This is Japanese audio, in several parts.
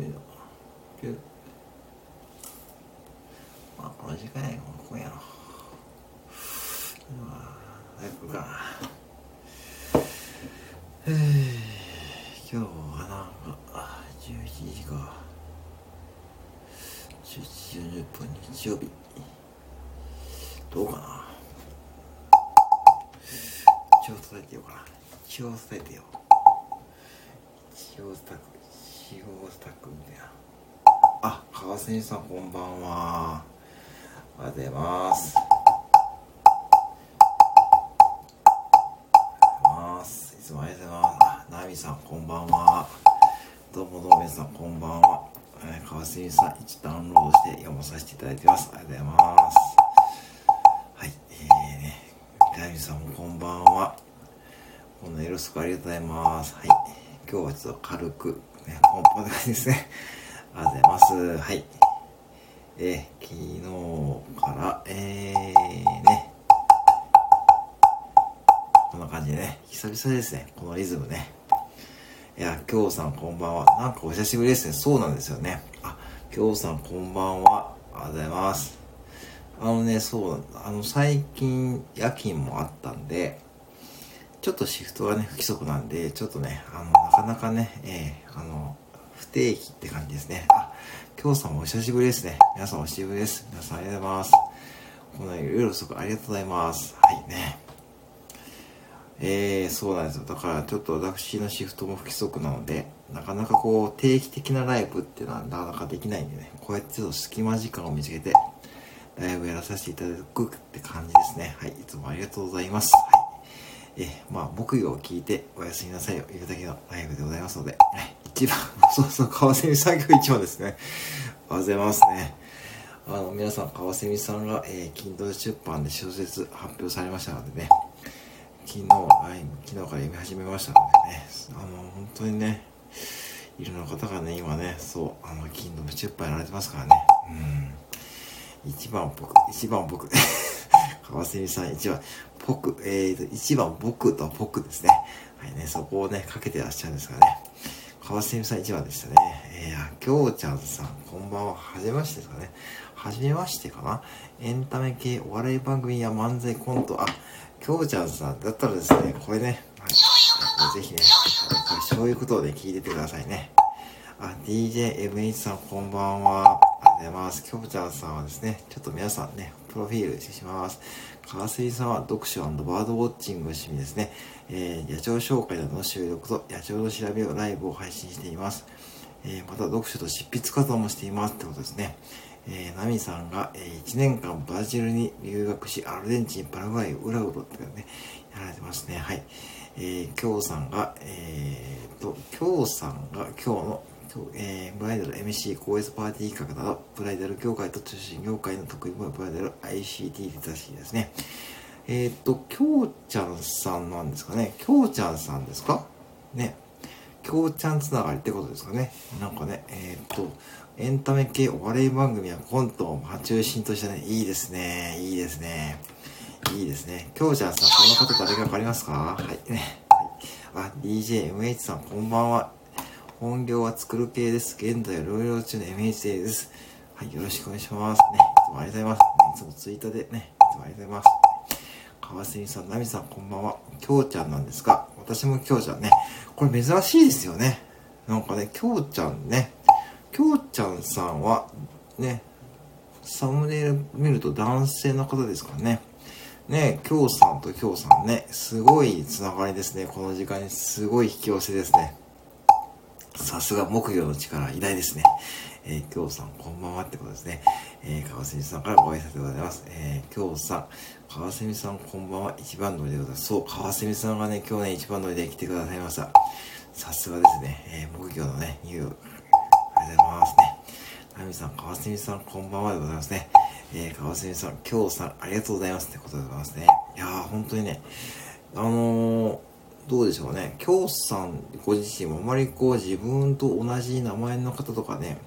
いのまあこの時間や今夜のまあ早くか。えー、今日はなんか11時か。11時40分日曜日。どうかな。一応伝えてようかな。一応伝えてよ一応スタック一応スタックみたいなあ川瀬さんこんばんは。おはようございます。いつもありがとうございます。あナミさんこんばんは。どうもどうも皆さんこんばんは、えー、川瀬さん一ダウンロードして読まさせていただいてます。ありがとうございます。はいえーねナミさんもこんばんは。こんのよろしくありがとうございます。はい今日はちょっと軽くねポンポンな感じですねありがとうございますはいえー、昨日からえー、ねこんな感じでね、久々ですね、このリズムね。いや、きょうさんこんばんは。なんかお久しぶりですね。そうなんですよね。あ、きょうさんこんばんは。ありがとうございます。あのね、そう、あの、最近夜勤もあったんで、ちょっとシフトがね、不規則なんで、ちょっとね、あの、なかなかね、えー、あの、不定期って感じですね。あ、きょうさんもお久しぶりですね。皆さんお久しぶりです。皆さんありがとうございます。この夜遅くありがとうございます。はいね。えー、そうなんですよ。だからちょっと私のシフトも不規則なので、なかなかこう定期的なライブっていうのはなかなかできないんでね、こうやってちょっと隙間時間を見つけて、ライブやらさせていただくって感じですね。はい、いつもありがとうございます。はい。えー、まあ、木魚を聞いておやすみなさいを言うだけのライブでございますので、ね、一番、そうそう、川蝉作業一番ですね。ありがとうございますね。あの、皆さん、川蝉さんが、えー、Kindle 出版で小説発表されましたのでね、昨日、はい、昨日から読み始めましたのでね、あの、本当にね、いろんな方がね、今ね、そう、あの、金の出版やられてますからね。うん。一番僕、一番僕、川蝉さん一番、僕、えーと、一番僕と僕ですね。はいね、そこをね、かけてらっしゃるんですからね。川蝉さん一番でしたね。えー、きょうちゃんさん、こんばんは。はじめましてですかね。はじめましてかな。エンタメ系お笑い番組や漫才コント、あ、きょうちゃんさんだったらですね、これね、はい、ぜひね、これそういうことをね、聞いててくださいね。あ、DJMH さんこんばんは。ありがとうございます。きょうちゃんさんはですね、ちょっと皆さんね、プロフィールします。川水さんは読書バードウォッチングが趣味ですね。えー、野鳥紹介などの収録と野鳥の調べをライブを配信しています。えー、また読書と執筆活動もしていますってことですね。えー、ナミさんが、えー、1年間ブラジルに留学し、アルゼンチン、パラグアイ、ウラウロってね、やられてますね。はい。えー、きょうさんが、えー、と、きょうさんが今日の、えー、ブライダル MC 高 S パーティー企画など、ブライダル業界と通信業界の得意分野ブライダル ICT リテラシーですね。えっ、と、きょうちゃんさんなんですかね。きょうちゃんさんですか？ね。きょうちゃんつながりってことですかね。なんかね、えっ、と、エンタメ系お笑い番組やコントを中心としてね、いいですね。いいですね。いいですね。きょうちゃんさん、この方誰かわかりますか？はいね。はい、あ、DJMH さん、こんばんは。本業は作る系です。現在、療養中の MHA です。はい、よろしくお願いします。ね、いつもありがとうございます。いつもツイッターでね、いつもありがとうございます。川澄さん、ナミさん、こんばんは。きょうちゃんなんですが、私もきょうちゃんね。これ珍しいですよね。なんかね、きょうちゃんね。きょうちゃんさんは、ね、サムネイル見ると男性の方ですからね。ね、きょうさんときょうさんね、すごいつながりですね。この時間にすごい引き寄せですね。さすが木魚の力、偉大ですね。えー、きょうさん、こんばんはってことですね。えー、川澄さんからご挨拶でございます。えー、きょうさん、川澄さん、こんばんは。一番乗りでございます。そう、川澄さんがね、今日ね、一番乗りで来てくださいました。さすがですね。えー、木魚のね、ニューありがとうございますね。ナミさん、川澄さん、こんばんはでございますね。えー、川澄さん、今日さん、ありがとうございますってことでございますね。いやー、本当にね、あのー、どうでしょうね。京さんご自身もあまりこう自分と同じ名前の方とかね、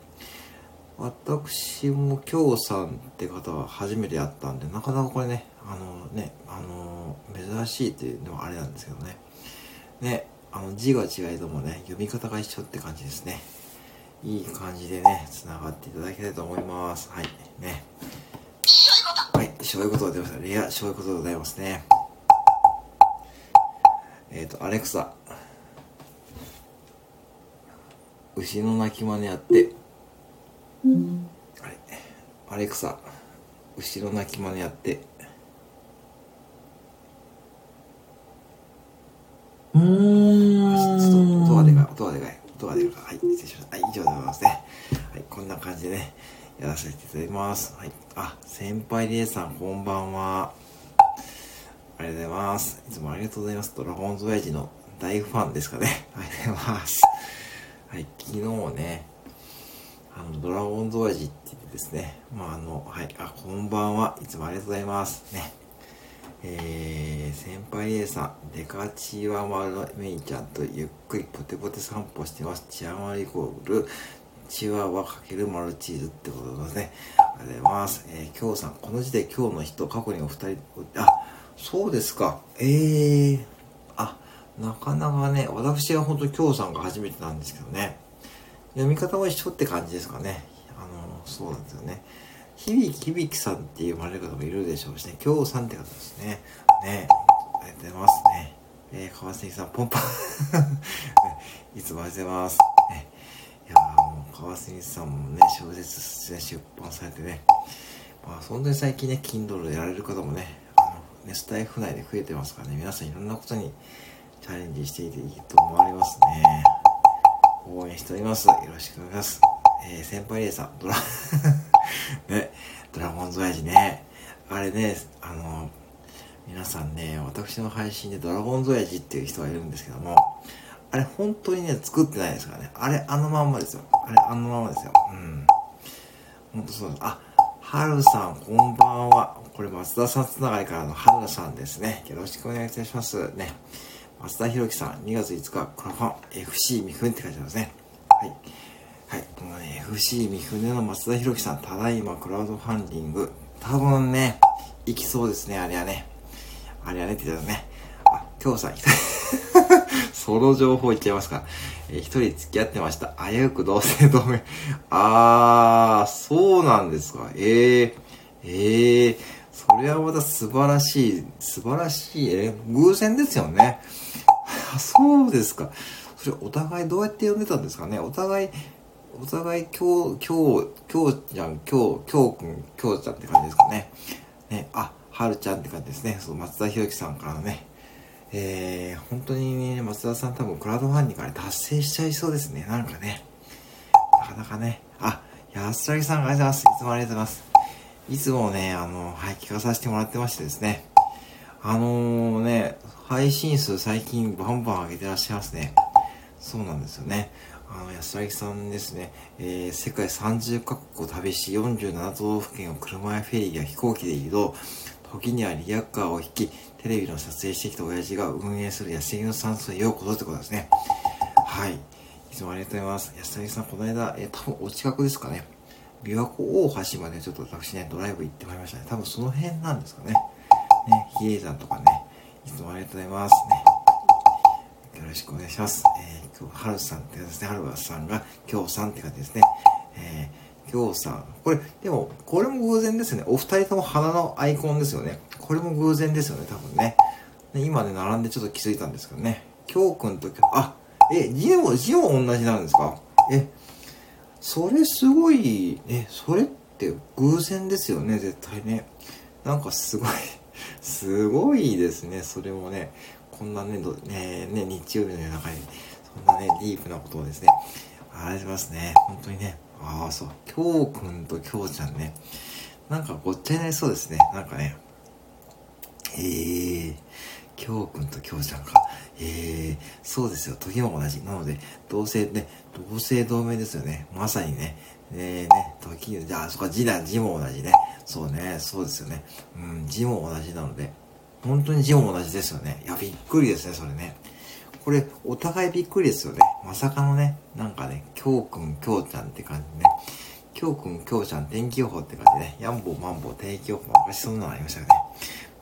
私も京さんって方は初めて会ったんで、なかなかこれね、あのね、あの珍しいっていうのはあれなんですけどね。ね、あの字が違いともね、読み方が一緒って感じですね。いい感じでね、繋がっていただきたいと思います。はい。ね。はい、そういうことでございます。レア、そういうことでございますね。えっ、ー、と、アレクサ。牛の鳴き真似やって。うん、はい。アレクサ。牛の鳴き真似やって。うん。ちょっと音がでかい、音がでかい、音がでかい。はい、失礼しました。はい、以上でございますね。はい、こんな感じでね、やらせていただきます。はい。あ、先輩リエさん、こんばんは。ありがとうございます。いつもありがとうございます。ドラゴンズ親父の大ファンですかね。ありがとうございます。はい、昨日ね、あの、ドラゴンズ親父って言ってですね、まあ、あの、はい、あ、こんばんは。いつもありがとうございます。ね。えー、先輩 A さん、デカチワマルメイちゃんとゆっくりポテポテ散歩してます。チアマリゴール、チワワかけるマルチーズってことですね。ありがとうございます。えー、今日さん、この時で今日の人、過去にお二人、あ、そうですか。えー、あ、なかなかね、私は本当今日さんが初めてなんですけどね。読み方も一緒って感じですかね。あの、そうなんですよね。響響さんって読まれる方もいるでしょうしね、京さんって方ですね。ね、ありがとうございますね。えー、川崎さん、ポンポン いつもありがとうございます。ね、いやもう川崎さんもね、小説出版されてね、まあ、本当に最近ね、Kindle やられる方もね、ね、スタイフ内で増えてますからね、皆さんいろんなことにチャレンジしていていいと思われますね。応援しております。よろしくお願いします。えー、先輩レーサー、ドラ ね、ドラゴンズ親父ね。あれね、あの、皆さんね、私の配信でドラゴンズ親父っていう人がいるんですけども、あれ本当にね、作ってないですからね。あれあのまんまですよ。あれあのまんまですよ。うん。ほんとそうです。あ、はるさん、こんばんは。これ松田さんつながりからのはるさんですね。よろしくお願いいたします。ね。松田博樹さん、2月5日、クラファン、FC ミフンって書いてありますね。はい。はい。このね、FC 三船の松田博樹さん、ただいまクラウドファンディング。多分ね、行きそうですね、あれはね。あれはねって言ったらね。あ、今日さん、その情報言っちゃいますか。えー、一人付き合ってました。危うく同姓同名。あー、そうなんですか。えー、えー、それはまた素晴らしい、素晴らしい、えー、偶然ですよね。そうですか。それお互いどうやって呼んでたんですかね？お互いお互い今日、今日、今日ちゃん、今日、今日くん、今日ちゃんって感じですかね。ね、あ、はるちゃんって感じですね。そう、松田博樹さんからのね。えー、本当にね、松田さん多分クラウドファンディングから達成しちゃいそうですね。なんかね。なかなかね。あ、安らぎさんありがとうございます。いつもありがとうございます。いつもね、あの、はい、聞かさせてもらってましてですね。あのー、ね、配信数最近バンバン上げてらっしゃいますね。そうなんですよね。あの、安らぎさんですね、えー、世界30カ国を旅し、47都道府県を車やフェリーや飛行機で移動、時にはリアカーを引き、テレビの撮影してきた親父が運営する安らぎの山荘へようこそってことですね。はい。いつもありがとうございます。安らぎさん、この間、えー、多分お近くですかね。琵琶湖大橋までちょっと私ね、ドライブ行ってまいりましたね。多分その辺なんですかね。ね、比叡山とかね。いつもありがとうございますね。よろしくお願いします。えー、今日、はるさんってですね、はるさんが、今日さんって感じですね。えー、今日さん。これ、でも、これも偶然ですね。お二人とも花のアイコンですよね。これも偶然ですよね、多分ね。で今ね、並んでちょっと気づいたんですけどね。今日くんと、あ、え、字も、字も同じなんですか？え、それすごい、え、それって偶然ですよね、絶対ね。なんかすごい、すごいですね、それもね。こんなね、ねね、日曜日の夜中に、そんなね、ディープなことをですね、ありますね。本当にね。ああ、そう。きょうくんときょうちゃんね。なんかごっちゃになりそうですね。なんかね。えー、きょうくんときょうちゃんか。えー、そうですよ。時も同じ。なので、同性ね、同姓同名ですよね。まさにね。えー、ね、時、じゃあ、そっか、字だ、字も同じね。そうね、そうですよね。うん、字も同じなので。本当に字も同じですよね。いや、びっくりですね、それね。これ、お互いびっくりですよね。まさかのね、なんかね、きょうくん、きょうちゃんって感じね。きょうくん、きょうちゃん、天気予報って感じね、やんぼうまんぼう天気予報、昔そんなのありましたよね。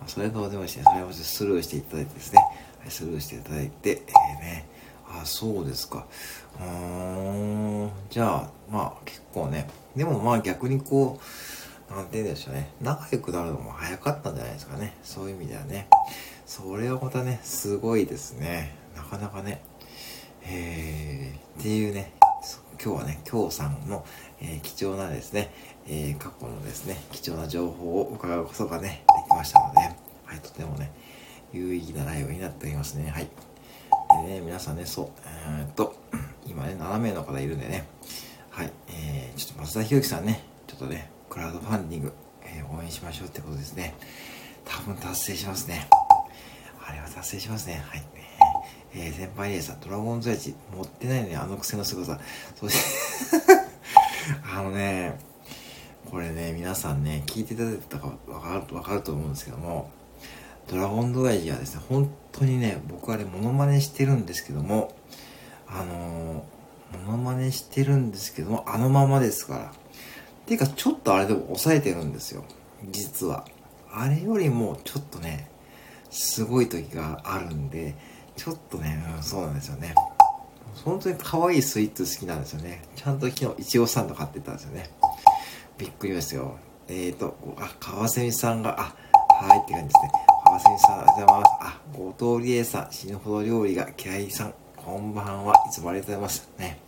それどうでもいいしね、それをスルーしていただいてですね、はい、スルーしていただいて、えー、ね、あ、そうですか。うーん。じゃあ、まあ結構ね。でもまあ逆にこう、なんて言うんでしょうね。仲良くなるのも早かったんじゃないですかね。そういう意味ではね。それはまたね、すごいですね。なかなかね。えー、っていうね、今日はね、京さんの、えー、貴重なですね、えー、過去のですね、貴重な情報を伺うことがね、できました、有意義なライブになっておりますね。はい。でね、皆さんね、そう、えー、っと、今ね、7名の方いるんでね、はい、えー、ちょっと松田博樹さんね、ちょっとね、クラウドファンディング、えー、応援しましょうってことですね。多分達成しますね。あれは達成しますね。はい。えー、先輩レーサー、ドラゴンズエッジ、持ってないのにあの癖の凄さ。そして あのね、これね、皆さんね、聞いていただいたかわかる、わかると思うんですけども、ドラゴンズ親父はですね、本当にね、僕あれモノマネしてるんですけども、あのー、モノマネしてるんですけども、あのままですから。っていうか、ちょっとあれでも抑えてるんですよ。実は。あれよりも、ちょっとね、すごい時があるんで、ちょっとね、うん、そうなんですよね。本当に可愛いスイーツ好きなんですよね。ちゃんと昨日、いちごサンド買ってたんですよね。びっくりですよ。えーと、あ、川蝉さんが、あ、はいって感じですね。川蝉さん、ありがとうございます。あ、後藤理恵さん、死ぬほど料理が嫌いさん、こんばんは。いつもありがとうございます。ね。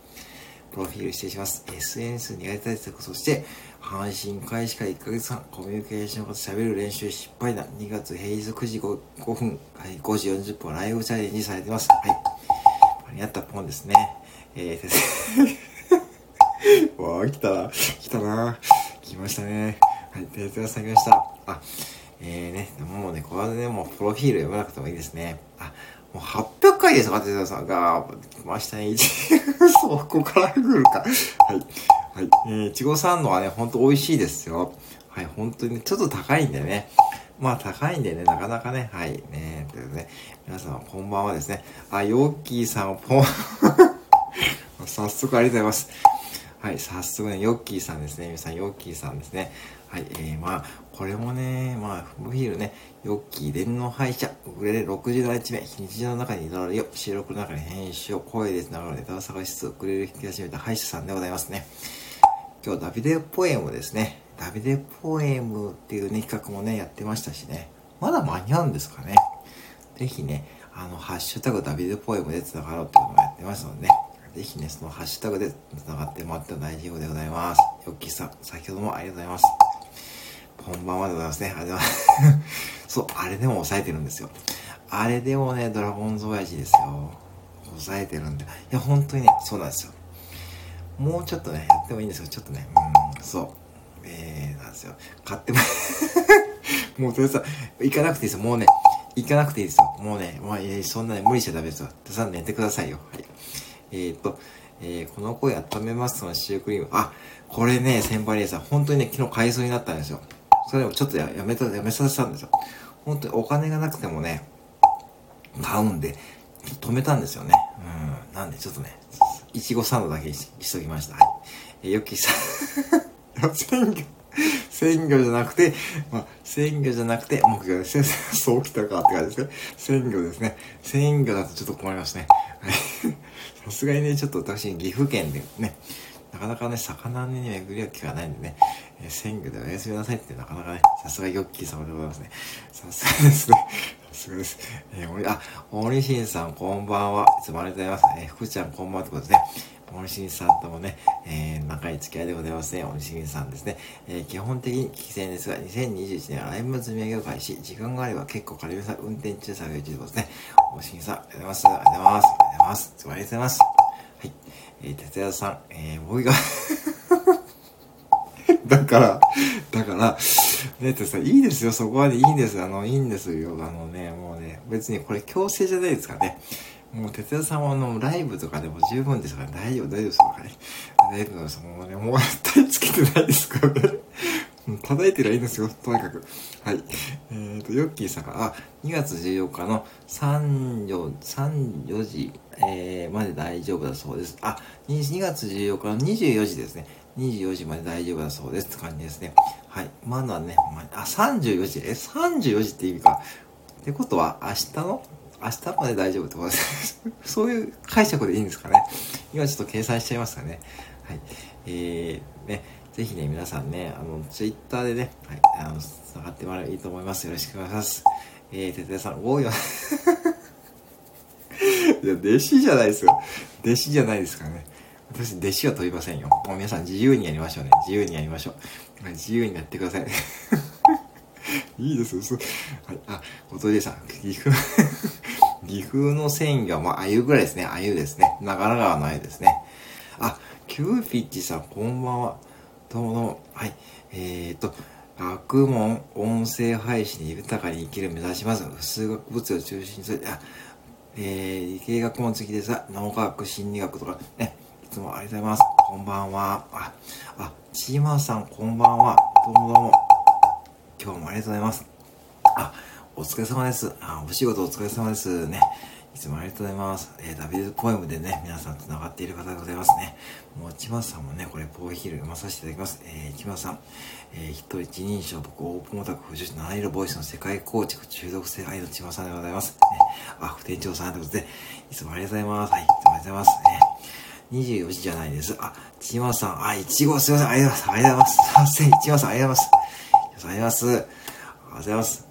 プロフィール失礼します。SNS 苦手対策、そして、阪神開始から1ヶ月半、コミュニケーションを喋る練習失敗談、2月平日9時 5, 5分、はい、5時40分ライブチャレンジされてます。はい。間に合ったポンですね。えー、わあ、来たな。来たな。来ましたね。はい、手伝さん来ました。あ、えーね、もうね、これでね、もうプロフィール読まなくてもいいですね。あ、もう800回ですか、手伝さんが。来ましたね。そこから来るか。はい。はい。えー、ちごサンドはね、ほんと美味しいですよ。はい、本当にね、ちょっと高いんでね。まあ高いんでね、なかなかね、はい、ね、というね、皆さんこんばんはですね。あ、ヨッキーさんポン 早速ありがとうございます。はい、早速ね、ヨッキーさんですね。皆さん、ヨッキーさんですね。はい、えー、まあ、これもね、まあ、プロフィールね、ヨッキー電脳廃車、ウクレレ67日目、日常の中に乗るよ、収録の中に編集を声で繋がるネタを探しつつ、ウクレレ弾き始めた歯医者さんでございますね。今日ダビデポエムですね。ダビデポエムっていうね、企画もね、やってましたしね。まだ間に合うんですかね。ぜひね、あの、ハッシュタグダビデポエムで繋がろうっていうのもやってますのでね。ぜひね、そのハッシュタグで繋がってもらっても大丈夫でございます。ヨッキーさん、先ほどもありがとうございます。こんばんはでございますね。ありがとうございます。そう、あれでも抑えてるんですよ。あれでもね、ドラゴンズ親父ですよ。抑えてるんで。いや、本当にね、そうなんですよ。もうちょっとね、やってもいいんですけど、ちょっとね、うん、そう。えー、なんですよ。買っても もう、とりあえず行かなくていいですよ。もうね、行かなくていいですよ。もうね、まあ、えー、そんなね、無理しちゃダメですよ。たさん寝てくださいよ。はい。えー、っと、えー、この声温めますのシュークリーム。あ、これね、先輩レーサー、本当にね、昨日買いそうになったんですよ。それをちょっとやめた、やめさせたんですよ。本当にお金がなくてもね、買うんで、止めたんですよね。うん。なんでちょっとね、いちごサンドだけにししときました。はい。え、よきさん 鮮魚、鮮魚じゃなくて、まあ、鮮魚じゃなくて、目標です。そうきたかって感じですね。鮮魚ですね。鮮魚だとちょっと困りますね。はい。さすがにね、ちょっと私、岐阜県でね、なかなかね、魚に巡り合う機会がないんでね、えー、鮮魚でおやすみなさいってなかなかね、さすがヨッキー様でございますね。さすがですね。さすがです。えー、おり、あ、大西んさんこんばんは。いつもありがとうございます。えー、福ちゃんこんばんはってことですね。大西さんともね、えー、長い付き合いでございますね。大西さんですね。えー、基本的に危険ですが、2021年はライブ積み上げを開始。時間があれば結構軽めさ、運転中作業中ですね。大西さん、ありがとうございます。ありがとうございます。ありがとうございます。ありがとうございます。えー、哲也さん、えー、僕が だから、だから、ねてさ、いいですよ、そこはね、いいんです。あの、いいんですよ。あのね、もうね、別にこれ強制じゃないですかね。もう、哲也さんはあの、ライブとかでも十分ですから、大丈夫、大丈夫ですからね。大丈夫です。もうね、もう絶対つけてないですからね。叩いてりゃいいんですよ、とにかく。はい。えっ、ー、と、ヨッキーさんが、あ、2月14日の3、4、3、4時、えー、まで大丈夫だそうです。あ、2月14日の24時ですね。24時まで大丈夫だそうですって感じですね。はい。まだね、まあ、34時、え、34時って意味か。ってことは、明日の？明日まで大丈夫ってことです そういう解釈でいいんですかね。今ちょっと計算しちゃいますかね。はい。えー、ね、ぜひね、皆さんね、あの、ツイッターでね、はい、あの、繋がってもらえばいいと思います。よろしくお願いします。えー、ててさん、多いよ。いや、弟子じゃないですよ。弟子じゃないですからね。私、弟子は問いませんよ。もう皆さん自由にやりましょうね。自由にやりましょう。自由にやってください。いいですよ。はい。あ、おとりさん、岐阜、岐阜の繊維が、まあ、あゆぐらいですね。あゆですね。長良川のあゆですね。あ、キューピッチさん、こんばんは。どうもどうも。はい。えーと、学問、音声配信豊かに生きる目指します。数学物を中心にする。あ、えー、理系学問好きでさ、脳科学、心理学とか、ね、いつもありがとうございます。こんばんは。あ、あ、チーマーさん、こんばんは。どうもどうも。今日もありがとうございます。あ、お疲れ様です。あ、お仕事お疲れ様ですね。いつもありがとうございます。えー、ダビデポエムでね、皆さん繋がっている方でございますね。もう、ちまさんもね、これ、ポーヒール読まさせていただきます。えー、ちまさん、えー、人一人称、僕、オープンオタク、不女子、七色ボイスの世界構築、中毒性愛のちまさんでございます。ね、あ、副店長さんということで、いつもありがとうございます。はい、いつもありがとうございます。ね24時じゃないです。あ、ちまさん、あ、いちごすいません、ありがとうございます。ありがとうございます。すいません、ちまさん、ありがとうございます。ありがとうございます。ありがとうございます。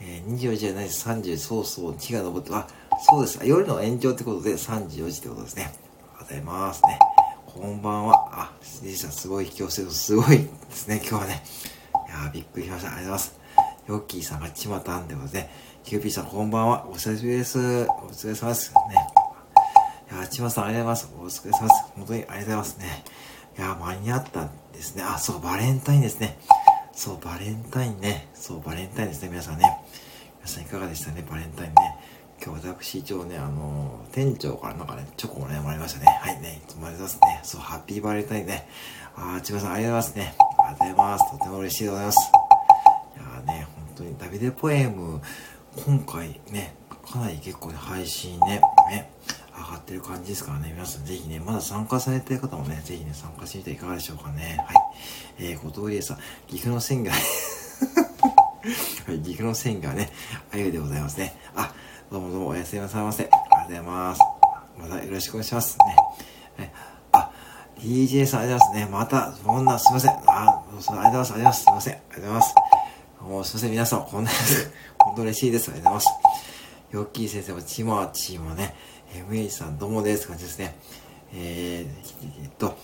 えー、24時じゃないです。30そうそう、日が昇って、あ、そうです。夜の延長ってことで3時4時ってことですね。ありがとうございますね。こんばんは。あ、じいさんすごい強制度すごいですね、今日はね。いやー、びっくりしました。ありがとうございます。ヨッキーさんがちまたんってことで、キューピーさんこんばんは。お久しぶりです。お疲れ様です。ね。いやー、ちまさんありがとうございます。お疲れ様です。本当にありがとうございますね。いやー、間に合ったんですね。あ、そう、バレンタインですね。そう、バレンタインね。そう、バレンタインですね、皆さんね。皆さんいかがでしたね、バレンタインね。今日私一応ね、あの、店長からなんかね、チョコをね、もらいましたね。はいね、いつもありがとうございますね。そう、ハッピーバレンタインね。あー、千葉さんありがとうございますね。ありがとうございます。とても嬉しいでございます。いやーね、本当にダビデポエム、今回ね、かなり結構ね、配信ね、ね、上がってる感じですからね、皆さんぜひね、まだ参加されてる方もね、ぜひね、参加してみてはいかがでしょうかね。はい。えー、後藤理恵さん、岐阜の線が はい、岐阜の線がね、あゆでございますね。あ、どうもどうもおやすみなさいませ。ありがとうございます。またよろしくお願いしますね。ねあ、DJ さんありがとうございますね。また、そんな、すいません。あ、ありがとうございます。ありがとうございます。すいません。ありがとうございます。もうすいません。皆さん、こんな、本当嬉しいです。ありがとうございます。ヨッキー先生も、チマーチーもね、MH さんどうもです。感じですね。えー、えっと、好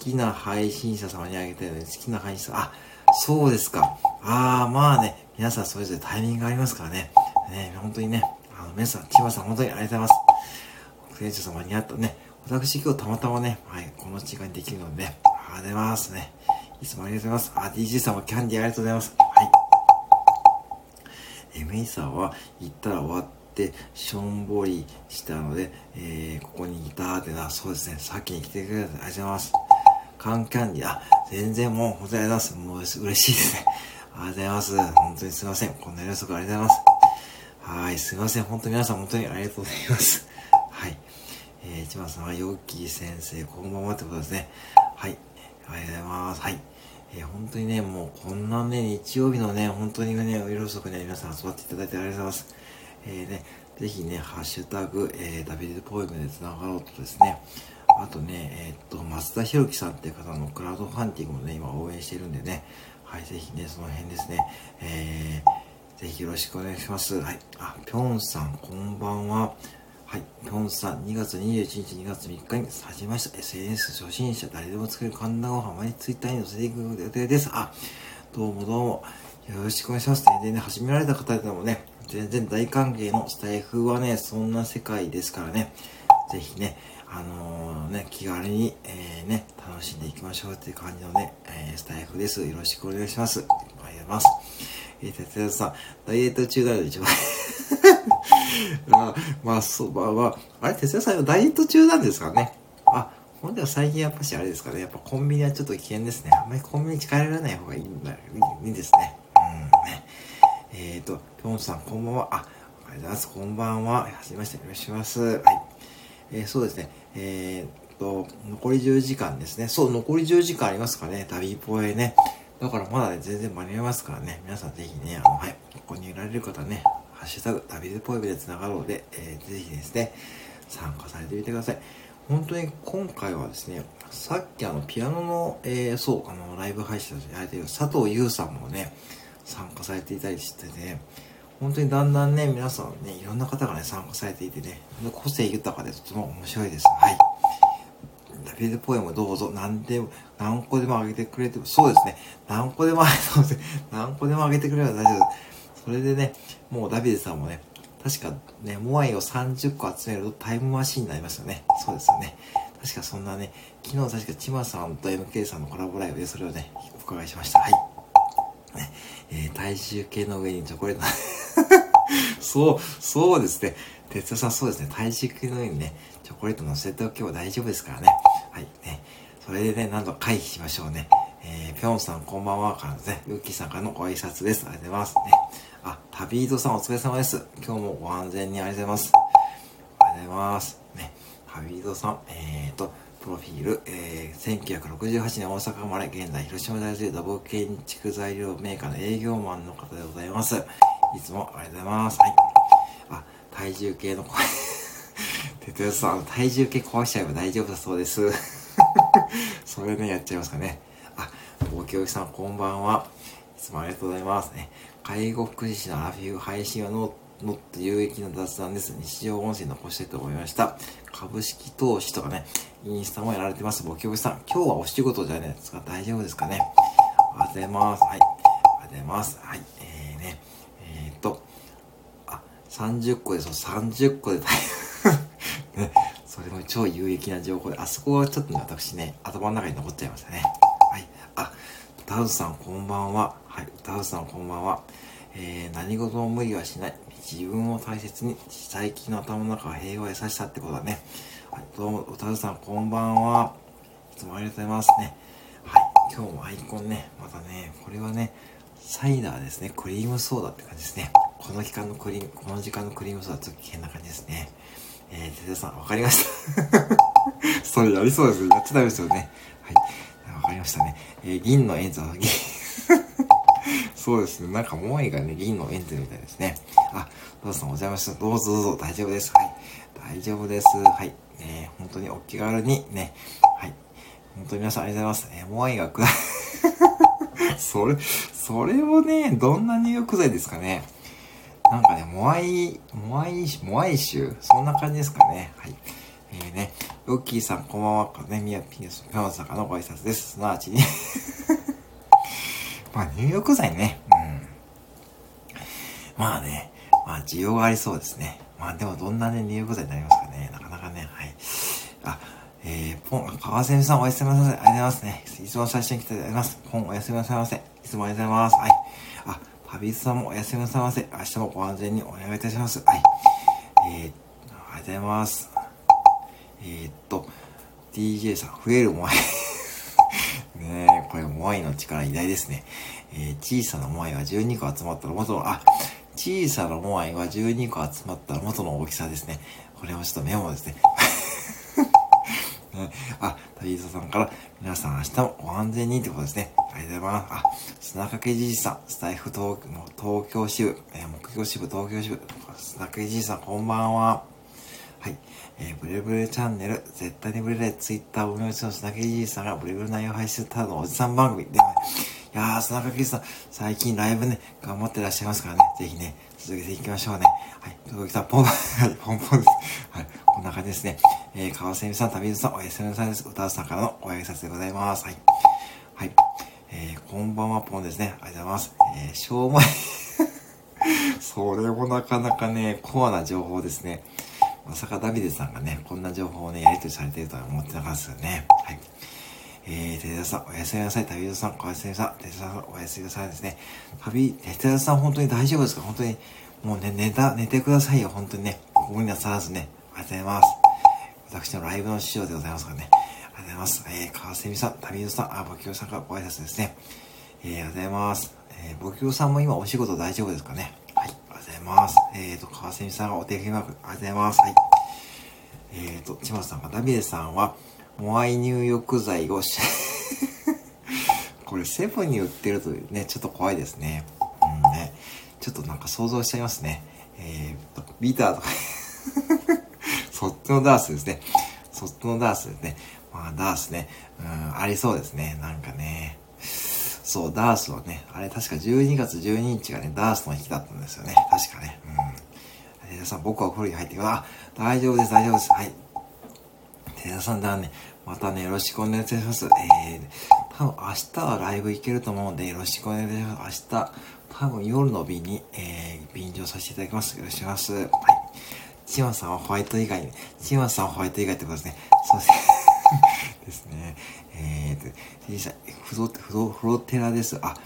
きな配信者様にあげてるので、好きな配信者、あ、そうですか。ああ、まあね、皆さんそれぞれタイミングがありますからね。ね、本当にね、皆さん、千葉さん、本当にありがとうございます。店長様に会ったね、私今日たまたまね、はい、この時間にできるので、ね、ありがとうございますね。いつもありがとうございます。あ、DJ さんもキャンディーありがとうございます。はい。MA さんは行ったら終わって、しょんぼりしたので、えー、ここにいたってな、そうですね、さっきに来てくれてありがとうございます。カンキャンディー、あ、全然もう、本当にありがとうございます。もう嬉しいですね。ありがとうございます。本当にすいません。こんなに遅くありがとうございます。はい、すいません。本当に皆さん本当にありがとうございます。はい。えー、一番さんはヨッキー先生、こんばんはってことですね。はい。ありがとうございます。はい。えー、本当にね、もうこんなね、日曜日のね、本当にね、お夜遅くね、皆さん集まっていただいてありがとうございます。えー、ね、ぜひね、ハッシュタグ、えー、ダビデポエムで繋がろうとですね、あとね、えー、っと、松田博樹さんっていう方のクラウドファンディングもね、今応援してるんでね、はい、ぜひね、その辺ですね、えー、ぜひよろしくお願いします。はい。あ、ぴょんさん、こんばんは。はい。ぴょんさん、2月21日、2月3日に始めました。SNS 初心者、誰でも作る神田ご飯、毎日ツイッターに載せていく予定です。あ、どうもどうも。よろしくお願いします。でね、始められた方でもね、全然大歓迎のスタイフはね、そんな世界ですからね、ぜひね、あのー、ね、気軽に、えー、ね、楽しんでいきましょうっていう感じのね、えー、スタイフです。よろしくお願いします。ありがとうございます。えー、哲也さん、ダイエット中だよ、一番。あまあ、そう、まあまあ、れ、哲也さんはダイエット中なんですかね？あ、ほんでは最近やっぱしあれですかね。やっぱコンビニはちょっと危険ですね。あんまりコンビニ近寄らない方がいいんだ、いいですね。うん、ね。えっ、ー、と、ぴょんさん、こんばんは。あ、ありがとうございます。こんばんは。はじめまして、よろしくお願いします。はい。えー、そうですね。えー、と、残り10時間ですね。そう、残り10時間ありますかね。旅ポエね。だからまだね、全然間に合いますからね。皆さんぜひね、あの、はい、ここにいられる方ね、ハッシュタグ、ダビデポエでつながろうで、えー、ぜひですね、参加されてみてください。本当に今回はですね、さっきあの、ピアノの、えー、そう、あの、ライブ配信でやられている佐藤優さんもね、参加されていたりしてね、本当にだんだんね、皆さんね、いろんな方がね、参加されていてね、個性豊かでとても面白いです。はい。ダビデポエムどうぞ、何でも、何個でもあげてくれても、そうですね、何個でもあげて、何個でもあげてくれれば大丈夫です。それでね、もうダビデさんもね、確かね、モアイを30個集めるとタイムマシンになりますよね。そうですよね。確かそんなね、昨日確かチマさんと MK さんのコラボライブでそれをね、お伺いしました。はい。ね、えー、体重計の上にチョコレート そう、そうですね。哲也さんそうですね。体重計の上にね、チョコレート乗せておけば大丈夫ですからね。はい、ね。それでね、何度か回避しましょうね。えー、ぴょんさんこんばんはからですね、ウッキーさんからのご挨拶です。ありがとうございます。ね。あ、旅人さんお疲れ様です。今日もご安全にありがとうございます。ありがとうございます。ね。旅人さん、えー、プロフィール、えー、1968年大阪生まれ、現在広島大学で土木建築材料メーカーの営業マンの方でございます。いつもありがとうございます。はい。あ、体重計の声。哲也さん、体重計壊しちゃえば大丈夫だそうです。それね、やっちゃいますかね。あ、大教育さん、こんばんは。いつもありがとうございますね。介護福祉士のアフィフ配信はノもっと有益な雑談です。日常音声残したいと思いました。株式投資とかね、インスタもやられてます。ご教育さん、今日はお仕事じゃないですか大丈夫ですかねありがとうございます。はい。ありがとうございます。はい。えーね、えー、っと、あ、30個で、そう、30個で ね、それも超有益な情報で、あそこはちょっとね、私ね、頭の中に残っちゃいましたね。はい。あ、タウさんこんばんは。はい。タウさんこんばんは。えー、何事も無理はしない。自分を大切に。最近の頭の中は平和優しさってことだね。はい。どうも、おたずさんこんばんは。いつもありがとうございますね。はい。今日もアイコンね、またね、これはね、サイダーですね。クリームソーダって感じですね。この期間のクリーム、この時間のクリームソーダちょっと危険な感じですね。えー、ててさん、わかりました？それやりそうです。やっちゃダメですよね。はい。わかりましたね。えー、銀のエンザの銀そうですね。なんか、モアイがね、銀のエンゼルみたいですね。あ、どうぞお邪魔しました。どうぞどうぞ、大丈夫です。はい。大丈夫です。はい。えー、本当にお気軽にね。はい。本当に皆さんありがとうございます。えー、モアイがくそれ、それをね、どんな入浴剤ですかね。なんかね、モアイ、モアイ、モアイ臭そんな感じですかね。はい。えー、ね、ウッキーさん、こんばんは。ね、ミヤピンス、ピョンさんからのご挨拶です。すなわちに まあ、入浴剤ね。うん。まあね、まあ、需要がありそうですね。まあ、でも、どんなね、入浴剤になりますかね。なかなか、あ、えー、ポン、川瀬さんおやすみなさい。ありがとうございますね。いつも最初に来ていただきます。ポン、おやすみなさいませ。いつもありがとうございます。はい。あ、パビスさんもおやすみなさいませ。明日もご安全にお願いいたします。はい。えー、ありがとうございます。えー、っと、DJ さん、増える前。ねえ、これ、モアイの力偉大ですね。えー、小さなモアイは12個集まったら元の、あ、小さなモアイは12個集まったら元の大きさですね。これはちょっとメモですね。ね あ、旅人さんから、皆さん明日もご安全にってことですね。ありがとうございます。あ、砂掛けじいさん、スタイフ東東京支部、えー、木曜支部、東京支部、砂掛けじいさん、こんばんは。はい。えー、ブレブレチャンネル、絶対にブレないツイッターを運営中の砂木じいさんがブレブレ内容配信ただのおじさん番組で、いやー、砂掛けじいさん、最近ライブね、頑張ってらっしゃいますからね、ぜひね、続けていきましょうね。はい、届きた、ポン、はい、ポンポンです。はい、こんな感じですね。えー、川瀬美さん、旅人さん、おやすみなさいです。歌うさんからのお挨拶でございます。はい。はい。えー、こんばんは、ポンですね。ありがとうございます。えー、しょうもない それもなかなかね、コアな情報ですね。まさかダビデさんがね、こんな情報をね、やり取りされてるとは思ってなかったですよね。はい。えー、テレさん、おやすみなさい。旅人さん、おやすみなさい。テレさん、おやすみなさいですね。旅、テレさん、本当に大丈夫ですか？本当に、もうね、寝た、寝てくださいよ。本当にね。ここにはさらずね。ありがとうございます。私のライブの師匠でございますからね。ありがとうございます。えー、川瀬美さん、旅人さん、あ、ボキオさんからご挨拶ですね。えー、ありがとうございます。えー、ボキオさんも今お仕事大丈夫ですかねはい、おはようございます。えっ、ー、と、川蝉さんがお手紙マーク、ありがとうございます。はい。えっ、ー、と、千葉さんが、ダビデさんは、モアイ入浴剤をし、これセブンに売ってるとね、ちょっと怖いですね。うんね。ちょっとなんか想像しちゃいますね。えー、と、ビターとかそっちのダースですね。そっちのダースですね。まあ、ダースね、うん、ありそうですね。なんかね。そう、ダースはね、あれ確か12月12日がね、ダースの日だったんですよね。確かね。うん。皆さん、僕はお風呂に入ってくだ大丈夫です、大丈夫です。はい。テ田さんだね、またね、よろしくお願いします。えー、多分明日はライブ行けると思うんで、よろしくお願いします。明日、多分夜の便に、えー、便乗させていただきます。よろしくお願いします。はい。チマさんはホワイト以外に、チマさんはホワイト以外ってことですね。そうですね。ですね。えーと、DJ さん、風呂、風呂、風呂寺です。あ、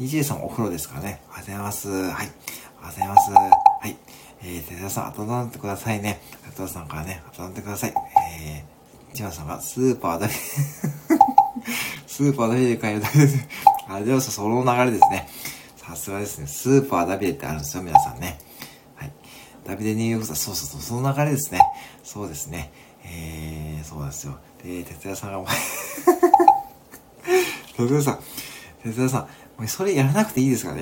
DJ さんお風呂ですかね。ありがとうございます。はい。ありがとうございます。はい。えー、寺田さん、温めてくださいね。寺田さんからね、温めてください。えー、千葉さんが、スーパーだけ スーパーだけで買えるだけです。あ、でもその流れですね。さすがですね。スーパーダビデってあるんですよ、皆さんね。ダビデニューヨークさん、そうそうそう、その流れですね。そうですね。えー、そうですよ。で、哲也さんが、哲也さん、哲也さん、もうそれやらなくていいですからね。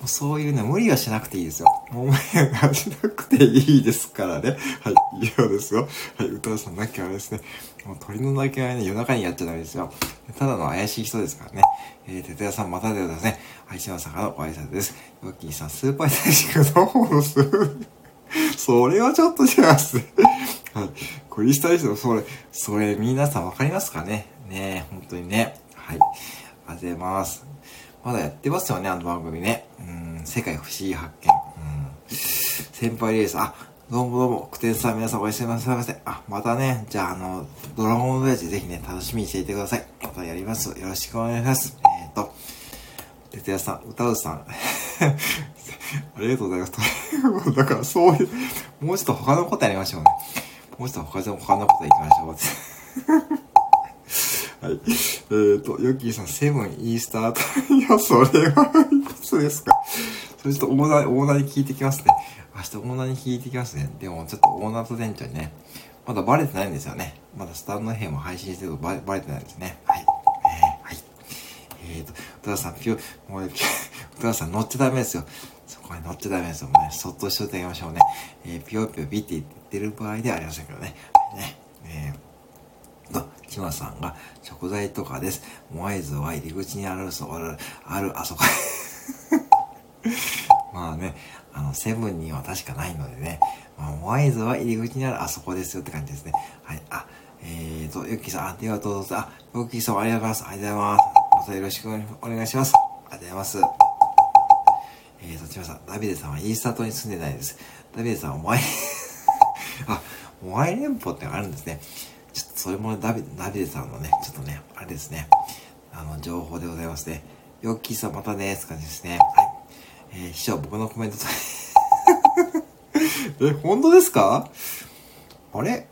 もうそういうね、無理はしなくていいですよ。もう無理はしなくていいですからね。はい、以上ですよ。はい、歌田さんなきゃあれですね。もう鳥の鳴きはね、夜中にやっちゃダメですよ。ただの怪しい人ですからね。えー、哲也さんまたでございますね。はい、島さんからのご挨拶です。ヨッキーさん、スーパー大使がどうフォローする？それはちょっと違います。はい。クリスタリスト、それ、それ、皆さんわかりますかね？ね本当にね。はい。ありがとうございます。まだやってますよね、あの番組ね。うん、世界不思議発見。うん。先輩レース、あ、どうもどうも、クテンさん皆さんおやすみなさいませ。あ、またね、じゃあ、あの、ドラゴンウェージぜひね、楽しみにしていてください。またやります。よろしくお願いします。えっ、ー、と、哲也さん、歌うさん。ありがとうございます。だからそういう、もうちょっと他のことやりましょうね。もうちょっと他でも他のこと行きましょう。はい。えっ、ー、と、ヨッキーさん、セブンイースタータイヤ、それはいくつですか？それちょっとオーナー、オーナーに聞いてきますね。明日オーナーに聞いてきますね。でも、ちょっとオーナーと店長にね、まだバレてないんですよね。まだスタンド編も配信してるとバレバレてないんですね。はい。えー、はい。えっ、ー、と、宇田さん、ピュ、もう、宇田さん乗っちゃダメですよ。こに乗っちゃダメですよ。ね、そっとしといてあげましょうね。えー、ぴよぴよぴって言ってる場合ではありませんけどね。ね。えー、と、ちまさんが食材とかです。モアイズは入り口にある、そう、ある、ある、あそこ。まあね、あの、セブンには確かないのでね。まあ、モアイズは入り口にある、あそこですよって感じですね。はい。あ、えーと、ゆきさん、あ、ではどうぞ、あ、ゆきさんありがとうございます。ありがとうございます。またよろしくお願いします。ありがとうございます。えーと、ちまさん、ダビデさんはイースター島に住んでないです。ダビデさんはモアイ、あ、モアイ連邦ってあるんですね。ちょっとそれもダビダビデさんのね、ちょっとね、あれですね、あの、情報でございますね。ヨッキーさんまたね、って感じですね。はい。えー、秘書、僕のコメントと え、本当ですか？あれ？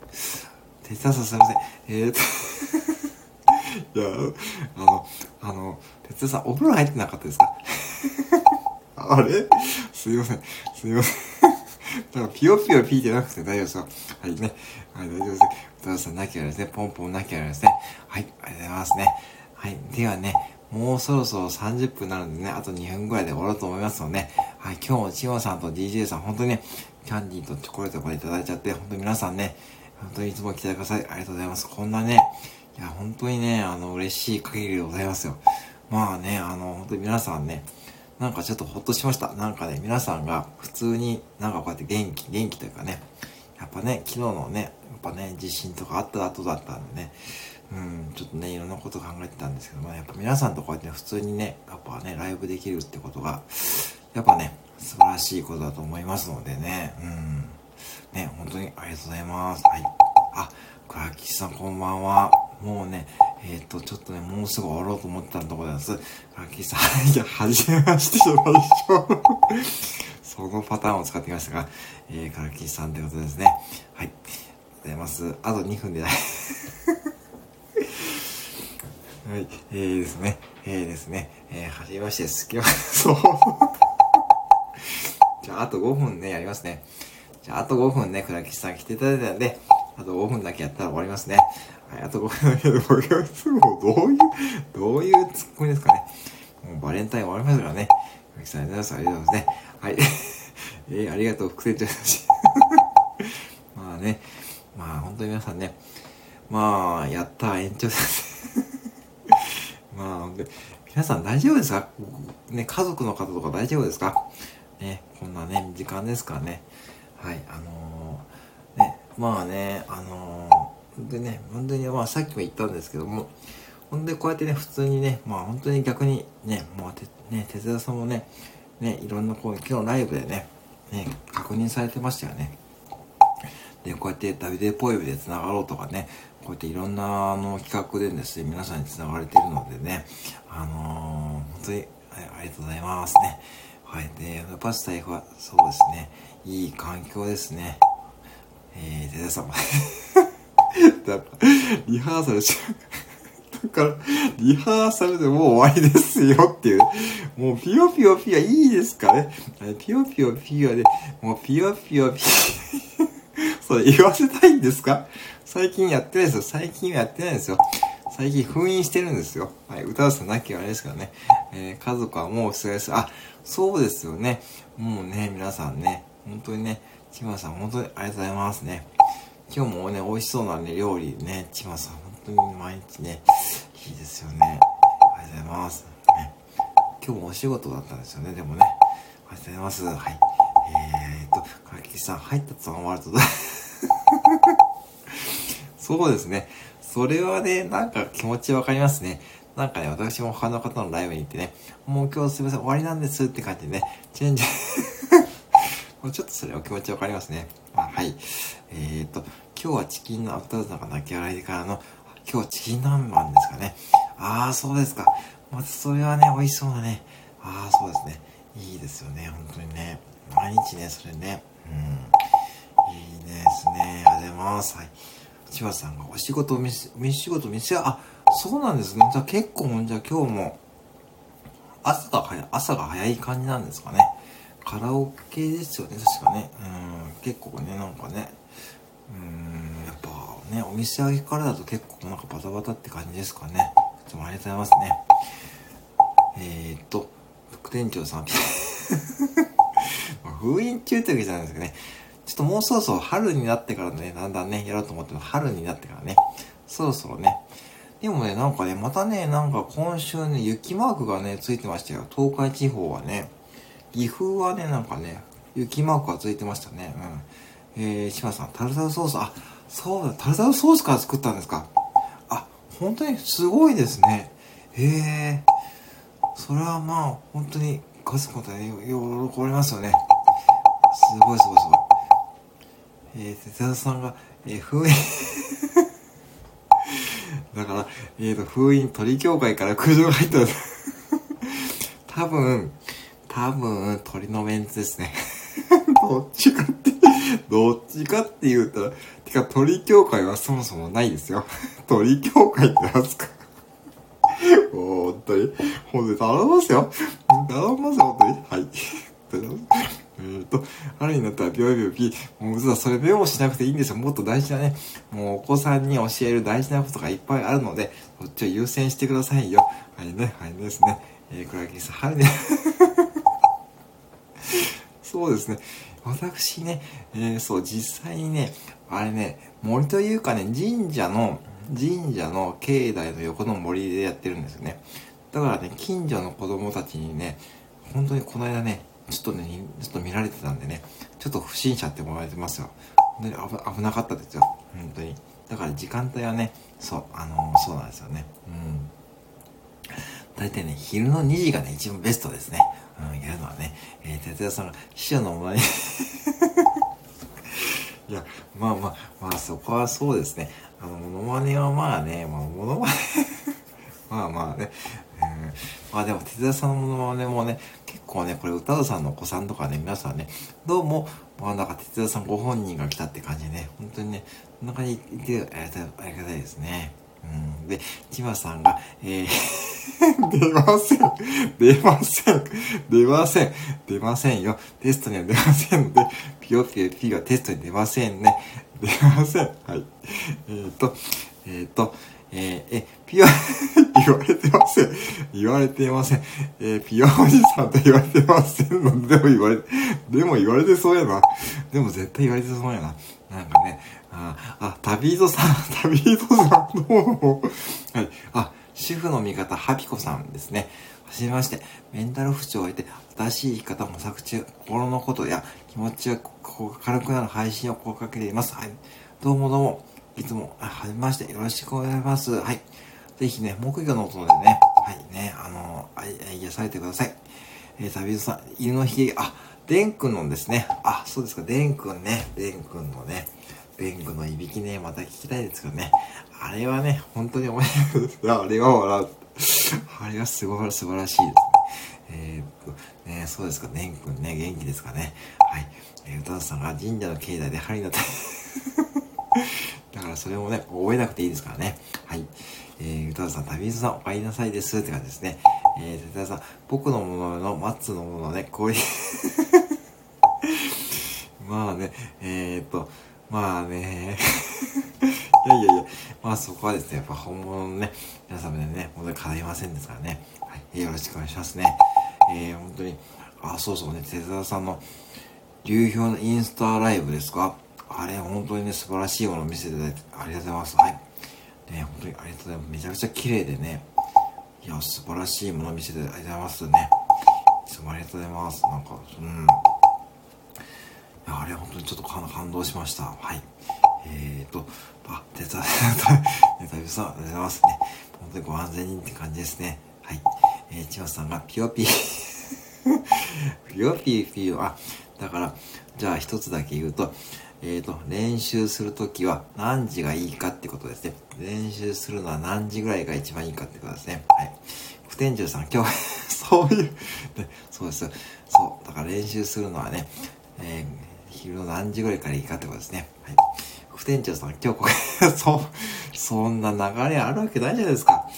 手伝さんすいません。えーと いや、あの、あの、哲也さん、お風呂入ってなかったですか？あれ？すいません。すいません。なんかピヨピヨピーてなくて大丈夫ですよ。はいね。はい、大丈夫です。歌田さんなきゃですね。ポンポンなきゃですね。はい、ありがとうございますね。はい。ではね、もうそろそろ30分なるんでね、あと2分ぐらいで終わろうと思いますので、はい、今日もチモさんと DJ さん、本当にね、キャンディーとチョコレートこれいただいちゃって、本当に皆さんね、本当にいつも来てください。ありがとうございます。こんなね、いや、本当にね、あの、嬉しい限りでございますよ。まあね、あの、本当に皆さんね、なんかちょっとほっとしました。なんかね、皆さんが普通になんかこうやって元気、元気というかね、やっぱね、昨日のね、やっぱね、地震とかあった後だったんでね、うん、ちょっとね、いろんなこと考えてたんですけども、やっぱ皆さんとこうやって、ね、普通にね、やっぱね、ライブできるってことが、やっぱね、素晴らしいことだと思いますのでね、うん。ね、本当にありがとうございます。はい。あ、倉吉さんこんばんは。もうね、えっ、ー、と、ちょっとね、もうすぐ終わろうと思ってたところです。ラッキさん、いや、はじめましてじゃないしょ。そのパターンを使ってきましたが、えー、カラキさんということですね。はい。ありがとうございます。あと2分でない。はい。えーですね。えーですね。えー、はじめまして、すきま、そう。じゃあ、あと5分ね、やりますね。じゃあ、あと5分ね、倉吉さん来ていただいたんで、あと5分だけやったら終わりますね。はい、あと5分だけで、僕は、もうどういう、どういうツッコミですかね。もうバレンタイン終わりましたからね。さんありがとうございます。ありがとうございますね。はい。えー、ありがとう、副店長 まあね、まあ本当に皆さんね、まあ、やった延長です まあ本当に、皆さん大丈夫ですか？ね、家族の方とか大丈夫ですか？ね、こんなね、時間ですからね。はい、あのー、まあね、あのー、でね、本当に、まあさっきも言ったんですけども、ほんでこうやってね、普通にね、まあ本当に逆にね、もうて、ね、哲田さんもね、ね、いろんなこう、昨日ライブでね、ね、確認されてましたよね。で、こうやってダビデポイブで繋がろうとかね、こうやっていろんなあの企画でですね、皆さんに繋がれてるのでね、あのー、本当に、はい、ありがとうございますね。はい。で、やっぱスタイフは、そうですね、いい環境ですね。えー、デザさんも だから、リハーサルし、だから、リハーサルでもう終わりですよっていう。もうピヨピヨピヨいいですかね。ピヨピヨピヨで、もうピヨピヨピヨ それ言わせたいんですか？最近やってないですよ。最近はやってないですよ。最近封印してるんですよ。はい、歌うさなきゃあれですからね。えー、家族はもうすがです。あ、そうですよね。もうね、皆さんね、本当にね、ちまさん本当にありがとうございますね。今日もね、美味しそうなね、料理ね、ちまさん本当に毎日ね、いいですよね。ありがとうございます。ね、今日もお仕事だったんですよね、でもね。ありがとうございます。はい。えー、っと、かきさん、入ったと思われた。そうですね。それはね、なんか気持ちわかりますね。なんかね、私も他の方のライブに行ってね、もう今日すいません、終わりなんですって感じでね、チェンジもうちょっとそれお気持ちわかりますね。あはい。えー、っと、今日はチキンのアフターズのか泣き笑いからの、今日はチキン南蛮ですかね。ああ、そうですか。まずそれはね、美味しそうなね。ああ、そうですね。いいですよね、本当にね。毎日ね、それね。うん。いいですね。ありがとうございます。はい。千葉さんがお仕事、飯仕事、店あ、そうなんですね。じゃあ結構、じゃあ今日も、朝が早い、朝が早い感じなんですかね。カラオケですよね、確かね。うん、結構ね、なんかね。うん、やっぱね、お店開けからだと結構なんかバタバタって感じですかね。いつもありがとうございますね。えー、っと、副店長さん。封印中ってわけじゃないですけどね。ちょっともうそろそろ春になってからね、だんだんね、やろうと思っても春になってからね、そろそろね。でもね、なんかね、またね、なんか今週ね、雪マークがね、ついてましたよ。東海地方はね。岐阜はね、なんかね、雪マークがついてましたね。うん。えー、島さん、タルタルソース、あ、そうだ、タルタルソースから作ったんですか？あ、本当にすごいですね。へえ。それはまあ、本当に、ガスコンね、喜ばれますよね。すごいすごいすごい。えー、哲田さんが、えー、封印 だから、えっ、ー、と、封印鳥協会から苦情が入った 多分、多分、鳥のメンツですね どっちかって、どっちかって言うたら、てか鳥協会はそもそもないですよ 鳥協会って何すか？本当に、本当に頼みますよ。頼みますよ、本当に。はい。えーと、春になったら病病気、もう実はそれメモしなくていいんですよ。もっと大事なね、もうお子さんに教える大事なことがいっぱいあるので、そっちを優先してくださいよ。はいね、はいですね。えー、倉木さん、春に、そうですね。私ね、えー、そう、実際にね、あれね、森というかね、神社の、神社の境内の横の森でやってるんですよね。だからね、近所の子供たちにね、本当にこの間ね、ちょっとね、ちょっと見られてたんでね、ちょっと不審者って思われてますよ。本当に危なかったですよ。本当に。だから時間帯はね、そう、あのー、そうなんですよね。うん。大体ね、昼の2時がね、一番ベストですね。うん、やるのはね、えー、哲也さんが秘書の前に いや、まあまあ、まあそこはそうですね。あの、モノマネはまあね、まあ、モノマネ まあまあね、うん、まあでも、哲也さんのモノマネもね、結構ね、これ歌うさんのお子さんとかね、皆さんね、どうも、まあなんか哲也さんご本人が来たって感じでね、本当にね、こんな感じでいて、ありがたいですね。うん。で、ちまさんが、えー 出ません。出ません。出ません。出ませんよ。テストには出ませんので、ピヨピヨピがテストに出ませんね。出ません。はい。えっ、ー、と、えっ、ー、と、えー、え、ピオ、言われてません。言われてません。えー、ピオおじさんと言われてませんので、でも言われ、でも言われてそうやな。でも絶対言われてそうやな。なんかね、あ、あ、旅人さん、旅人さん、どうも。はい。あ、主婦の味方、ハピコさんですね。はじめまして、メンタル不調を得て、新しい生き方模索中、心のことや気持ちが軽くなる配信を心がけています。はい。どうもどうも。いつも、はじめまして、よろしくお願いします。はい。ぜひね、木魚の音でね、はいね、あの、あ癒されてください。えー、旅人さん、犬のひげ、あ、デン君のですね、あ、そうですか、デン君ね、デン君のね、デン君のいびきね、また聞きたいですけどね、あれはね、本当に思います。あれは笑う。あれはすごい素晴らしいですね。えー、っと、ね、そうですか、デン君ね、元気ですかね。はい。えー、歌さんが神社の境内で針のだからそれもね、覚えなくていいですからね。はい。えー、歌さん、旅人さん、お帰りなさいです。って感じですね。えー、歌さん、僕のものの、マッツのものね、こういうまあね、えー、っと、まあね、いやいやいや、まあそこはですね、やっぱ本物のね、皆様でね、本当に叶いませんですからね。はい。よろしくお願いしますね。えー、本当に、あ、そうそうね、手沢さんの、流氷のインスタライブですか？あれ、本当にね、素晴らしいものを見せていただいて、ありがとうございます。はい。ね、本当にありがとうございます。めちゃくちゃ綺麗でね、いや、素晴らしいものを見せてありがとうございますね。いつもありがとうございます。なんか、うん。あれ、本当にちょっと感動しました。はい。えーと、あ、手伝い、ネタビさん、ありがとうございますね。本当にご安全にって感じですね。はい。えー、千葉さんがピヨピー ピヨピーピヨ、あ、だから、じゃあ一つだけ言うと、えっ、ー、と、練習するときは何時がいいかってことですね。練習するのは何時ぐらいが一番いいかってことですね。はい。副店長さん、今日 そういうね、そうですよ。そう。だから練習するのはね、えー、昼の何時ぐらいからいいかってことですね。はい。副店長さん、今日これそ、そんな流れあるわけないじゃないですか。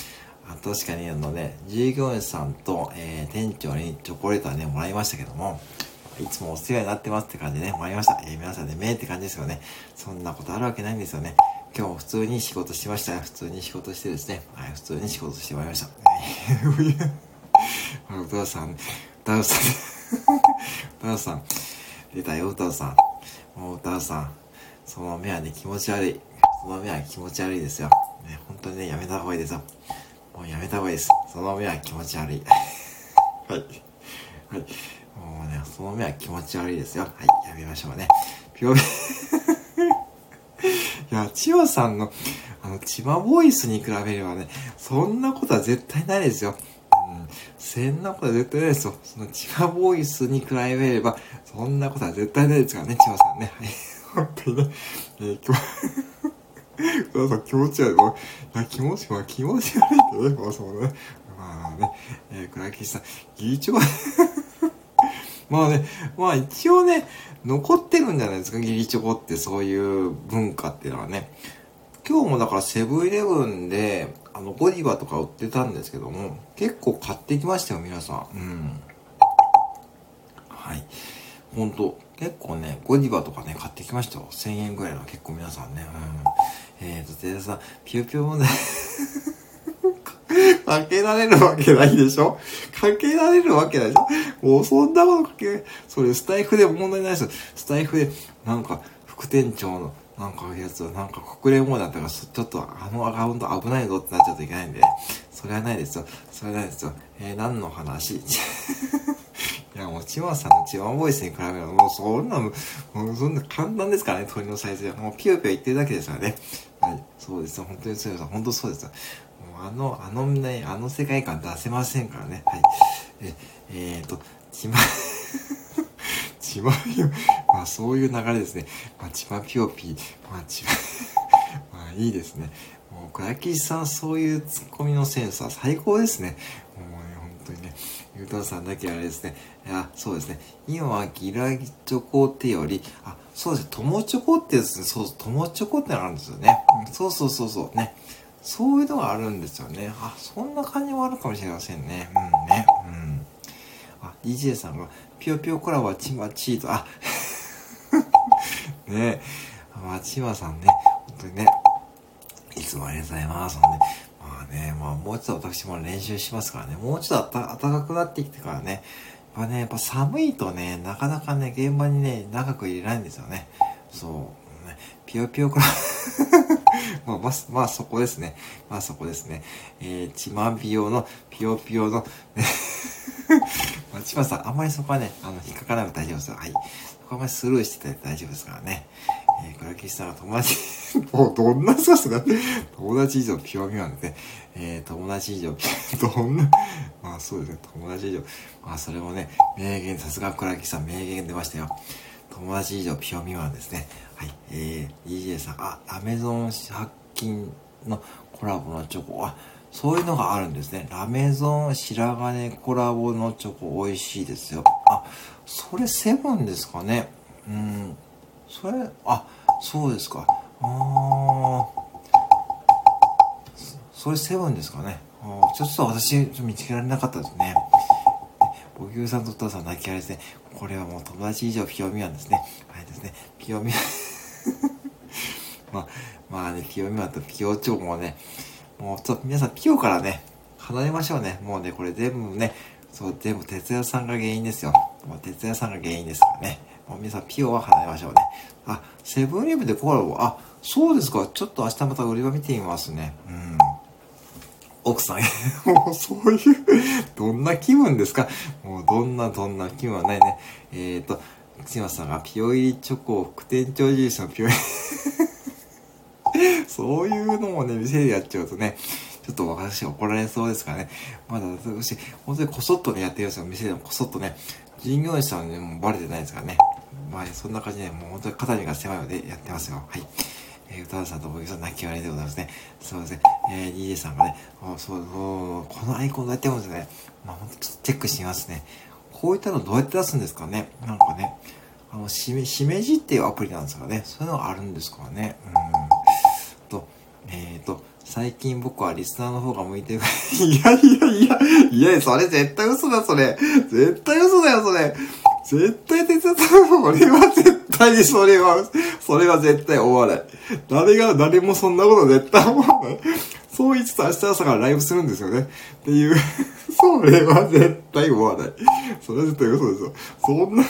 あ確かにあのね、従業員さんと、えー、店長にチョコレートはね、もらいましたけども、いつもお世話になってますって感じでね、参りました。えー、皆さんで、ね、めって感じですよね。そんなことあるわけないんですよね。今日普通に仕事しました。普通に仕事してですね。はい、普通に仕事してまいました。歌うさん、歌うさん、歌うさん、出たよ、歌うさん。もう歌うさん、その目はね、気持ち悪い。その目は気持ち悪いですよ。ね、本当にね、やめた方がいいですよ。もうやめた方がいいです。その目は気持ち悪い。はい。はい。もうね、その目は気持ち悪いですよ。はい、やめましょうね。ぴょ いや、千葉さんの、あの、千葉ボイスに比べればね、そんなことは絶対ないですよ。そんなことは絶対ないですよ。その千葉ボイスに比べれば、そんなことは絶対ないですからね、千葉さんね。はい。本当にね。えー、今日、さん気持ち悪い。いや、気持ち、まあ気持ち悪いってね、まあそうね。まあね、えー、倉吉さん、議長 まあね、まあ一応ね、残ってるんじゃないですか、ギリチョコってそういう文化っていうのはね。今日もだからセブンイレブンで、あの、ゴディバとか売ってたんですけども、結構買ってきましたよ、皆さん。うん。はい。ほんと、結構ね、ゴディバとかね、買ってきましたよ。1000円ぐらいの結構皆さんね。うん。えーと、て田さん、ぴよぴよもね かけられるわけないでしょ？かけられるわけないでしょ？もうそんなことかけ、それスタイフで問題ないですよ。スタイフで、なんか、副店長の、なんかやつは、なんか国連もだったから、ちょっとあのアカウント危ないぞってなっちゃうといけないんで、それはないですよ。それはないですよ。えー、何の話？いや、もう、チワさんのチワボイスに比べると、もう、そんな、もう、そんな簡単ですからね、鳥のサイズは。もう、ピヨピヨ言ってるだけですからね。はい、そうですよ。本当にそうですよ。本当そうですよ。あの、あのね、あの世界観出せませんからね。はい。え、えーと、ちま、ちまよ、まあそういう流れですね。まあ、ちまぴよぴ、まあちま、まあいいですね。もう、倉吉さん、そういうツッコミのセンスは最高ですね。もうね、本当にね、ゆうたさんだけあれですね。いや、そうですね。今はギラギチョコってより、あ、そうですね、友チョコってですね、そう、友チョコってのあるんですよね。そうそうそうそう、ね。そういうのがあるんですよね。あ、そんな感じもあるかもしれませんね。うんね。うん。あ、DJ さんが、ぴよぴよコラボはちまちーと、あ、ねえ、まちまさんね、本当にね、いつもありがとうございます。ほんで、まあね、まあもうちょっと私も練習しますからね、もうちょっと暖かくなってきてからね、やっぱね、やっぱ寒いとね、なかなかね、現場にね、長く入れないんですよね。そう。ね、ピヨピヨから まあ、まあ、まあ、そこですね。まあ、そこですね。えー、チマピヨの、ピヨピヨの、ね千葉さん、あんまりそこはね、あの、引っかからなくて大丈夫ですよ。はい。そこはあんまりスルーしてて大丈夫ですからね。えー、倉吉さんは友達もうどんなそうすか友達以上ピュアミワンでね、えー、友達以上、どんな、まあそうですね、友達以上、まあそれもね、名言、さすが倉吉さん、名言出ましたよ。友達以上ピュアミワンですね。はい、えー、DJ さん、あ、アメゾン発金のコラボのチョコ、あ、そういうのがあるんですね。ラメゾン白金コラボのチョコ美味しいですよ。あ、それセブンですかね。うん。それ、あ、そうですか。あー。それセブンですかね。あちょっと私、見つけられなかったですね。ボキューさんとッタさん泣きあれですね。これはもう友達以上ピオミワンですね。はいですね。ピオミワン まあ、まあね、ピオミワンとピオチョコもね、もうちょっと皆さんピオからね、離れましょうね。もうね、これ全部ね、そう、全部哲也さんが原因ですよ。もう哲也さんが原因ですからね。もう皆さんピオは離れましょうね。あ、セブンイレブンでコラボ。あ、そうですか。ちょっと明日また売り場見てみますね。うん。奥さん、もうそういうどんな気分ですかもうどんなどんな気分はないね。えっ、ー、と、内村さんがピオ入りチョコ副店長印のピオ入り そういうのもね、店でやっちゃうとね、ちょっと私怒られそうですからね。まだ私、本当にこそっとね、やってるんですよ。店でもこそっとね。従業員さんにもバレてないですからね。まあ、そんな感じで、もう本当に肩身が狭いのでやってますよ。はい。えー、歌田さんと僕さん泣き笑いでございますね。そうですね。えー、DJ さんがね、あそうそう、このアイコンどうやって読むんですね。まあ、ほんとちょっとチェックしてみますね。こういったのどうやって出すんですかね。なんかね、あの、しめ、しめじっていうアプリなんですかね。そういうのがあるんですかね。うん。えっ、ー、と、最近僕はリスナーの方が向いてる。いやいやいや、いや、それ絶対嘘だ、それ。絶対嘘だよ、それ。絶対手伝った。俺は絶対にそれは、それは絶対思わない。誰が、誰もそんなこと絶対思わない。そう言ってた明日朝からライブするんですよね。っていう、それは絶対思わない。それは絶対嘘ですよ。そんな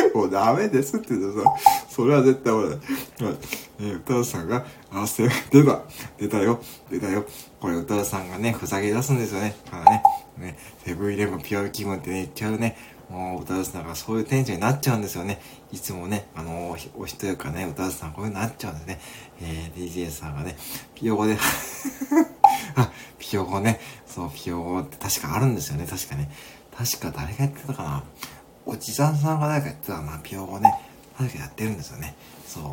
もうダメですって言うとさ、それは絶対思わない。はい。え、歌田さんが、あ、せ、出た。出たよ。出たよ。これ歌田さんがね、ふざけ出すんですよね。からね。ね、セブンイレブンピュア気分ってね、言っちゃうね。もう歌わせながそういうテンションになっちゃうんですよね。いつもね、あのー、お人やかね、歌わせさんこういうのなっちゃうんでね。えー、DJ さんがね、ピヨゴで あ、ピヨゴね、そう、ピヨゴって確かあるんですよね、確かね。確か誰がやってたかな。おじさんさんが誰かやってたかな、ピヨゴね。確かやってるんですよね。そう。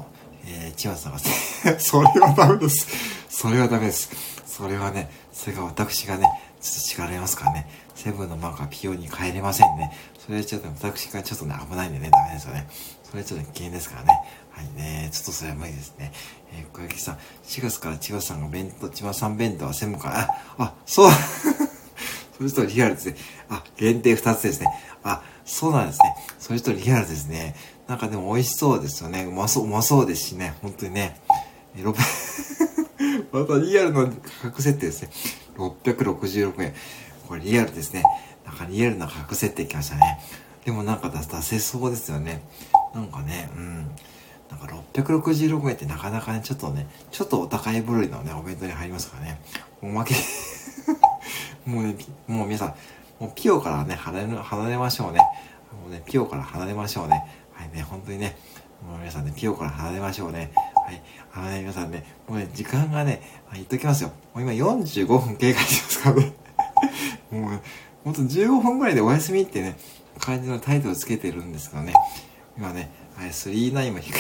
えー、千葉さんが、それはダメです。それはダメです。それはね、それが私がね、ちょっと力れますからね。セブンのマークはピオに帰れませんね。それはちょっと私がちょっとね、危ないんでね、ダメですよね。それはちょっと危険ですからね。はいね、ちょっとそれは無理ですね。えー、小雪さん、4月から千葉さんが弁当、千葉さん弁当は専門家、あ、あ、そうそれとリアルですね。あ、限定2つですね。あ、そうなんですね。それとリアルですね。なんかでも美味しそうですよね。うまそう、うまそうですしね。本当にね。えー、またリアルの価格設定ですね。666円。これリアルですね。なんかリアルな価格設定きましたね。でもなんか出せそうですよね。なんかね、うん。なんか666円ってなかなかね、ちょっとね、ちょっとお高い部類のね、お弁当に入りますからね。おまけもうね、もう皆さん、もうピオからね、離れ、離れましょうね。もうね、ピオから離れましょうね。はいね、本当にね、もう皆さんね、ピオから離れましょうね。はい。あのね、皆さんね、もうね、時間がね、言っときますよ。もう今45分経過してますからね。もう、ほんと15分ぐらいでお休みってね、感じのタイトルつけてるんですけどね。今ね、はい、39も低い。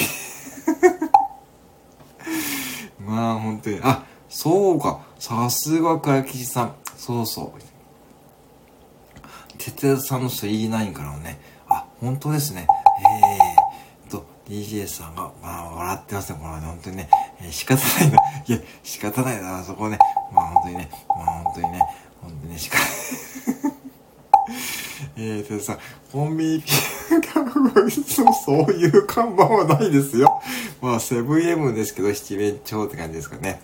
まあ、本当に。あ、そうか。さすが倉吉さん。そうそう。哲也さんの39からのね。あ、本当ですね。えーと、DJ さんが、まあ、笑ってますね。これはね、本当にね。えー、仕方ないな。いや、仕方ないな、そこね。まあ、本当にね。まあ、本当にね。本当にね、仕方 えーとさん、コンビニピアノそういう看板はないですよ。まあ、セブンイレブンですけど、七面鳥って感じですかね。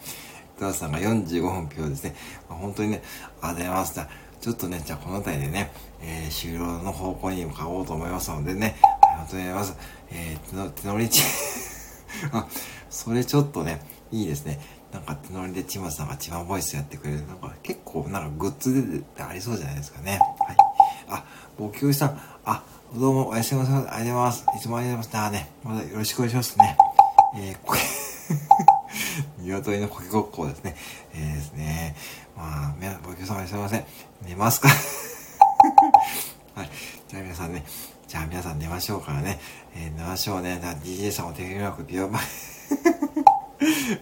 ダーさんが45分票ですね。本当にね、ありがとうございます。ちょっとね、じゃあこの辺りでね、えー、終了の方向に向かおうと思いますのでね、ありがとうございます。えー、手乗りち、あ、それちょっとね、いいですね。なんか手乗りでチマさんがチマボイスやってくれる。なんか結構なんかグッズでありそうじゃないですかね。はい。あ、お教師さん、あ、どうもおやすみなさい。ありがとうございます。いつもありがとうございます。ね、まだよろしくお願いしますね。えー、これ 鶏のコケごっこですね。えー、ですね。まあ、皆、ご協様すいません。寝ますか？はい。じゃあ皆さんね、じゃあ皆さん寝ましょうからね。えー、寝ましょうね。DJ さんお手紙マーク、ビオマ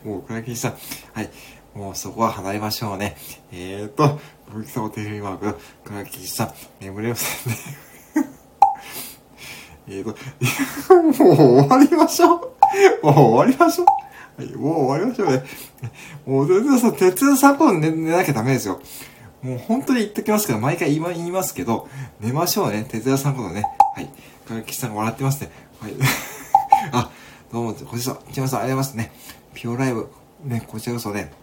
もう、倉木さん。はい。もうそこは離れましょうね。えーと、倉木さんお手紙マーク、倉木さん、眠れませんね。えーと、もう終わりましょう。もう終わりましょう。はい、もう終わりましょうね。もう全然さ、鉄道さんと寝寝なきゃダメですよ。もう本当に言っときますけど、毎回言いますけど、寝ましょうね。哲也さんことね。はい。かがきさんが笑ってますね。はい。あ、どうも、こちら、千葉さんありがとうございますね。ピオライブ、ね、こちらこそね、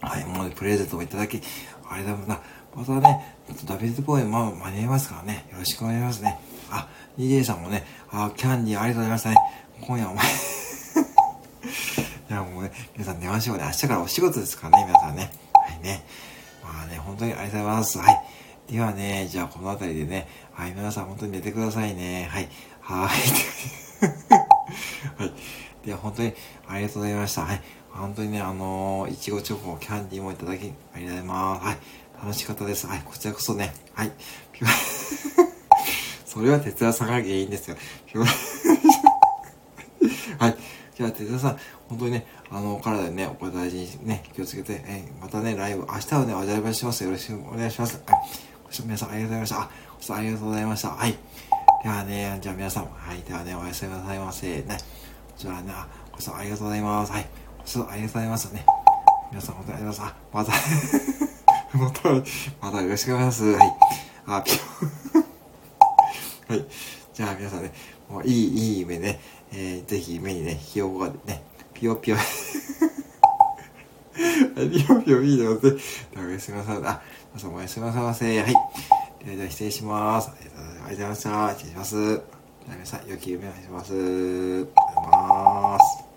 はい、もうねプレゼントもいただき、ありがとうございます。またね、ダビッド公演、まあ、間に合いますからね。よろしくお願いしますね。あ、DJ さんもね、あ、キャンディーありがとうございましたね。今夜お前いや、もうね、皆さん寝ましょうね。明日からお仕事ですからね、皆さんね。はいね。まあね、本当にありがとうございます。はい。ではね、じゃあこの辺りでね、はい、皆さん本当に寝てくださいね。はい。はい。はい。では本当にありがとうございました。はい。本当にね、あのー、いちごチョコ、キャンディーもいただき、ありがとうございます。はい。楽しかったです。はい。こちらこそね。はい。それは哲也さんが原因ですよ。はい。じゃあ、哲也さん、本当にね、あの、体ね、お体大事にね、気をつけて、えまたね、ライブ、明日はね、お邪魔します。よろしくお願いします。はい。ご視聴皆さんありがとうございました。あ、ご視聴ありがとうございました。はい。ではね、じゃあ皆さん、はい。ではね、おやすみなさいませ。ね。こちらね、ご視聴ありがとうございます。はい。ご視聴ありがとうございますね。皆さん、本当にありがとうございます。あ、また、また、またよろしくお願いします。はい。あ、ピョ はい。じゃあ皆さんね、もういい、いい夢ね、えー、ぜひ目にね、ひよこがね、ぴよぴよぴよぴよいいので、おやすみなさい。あ、皆さんおやすみなさいませ。はい。ではでは失礼します。ありがとうございました。失礼します。皆さん、良き夢をお願いします。ありがとうございます。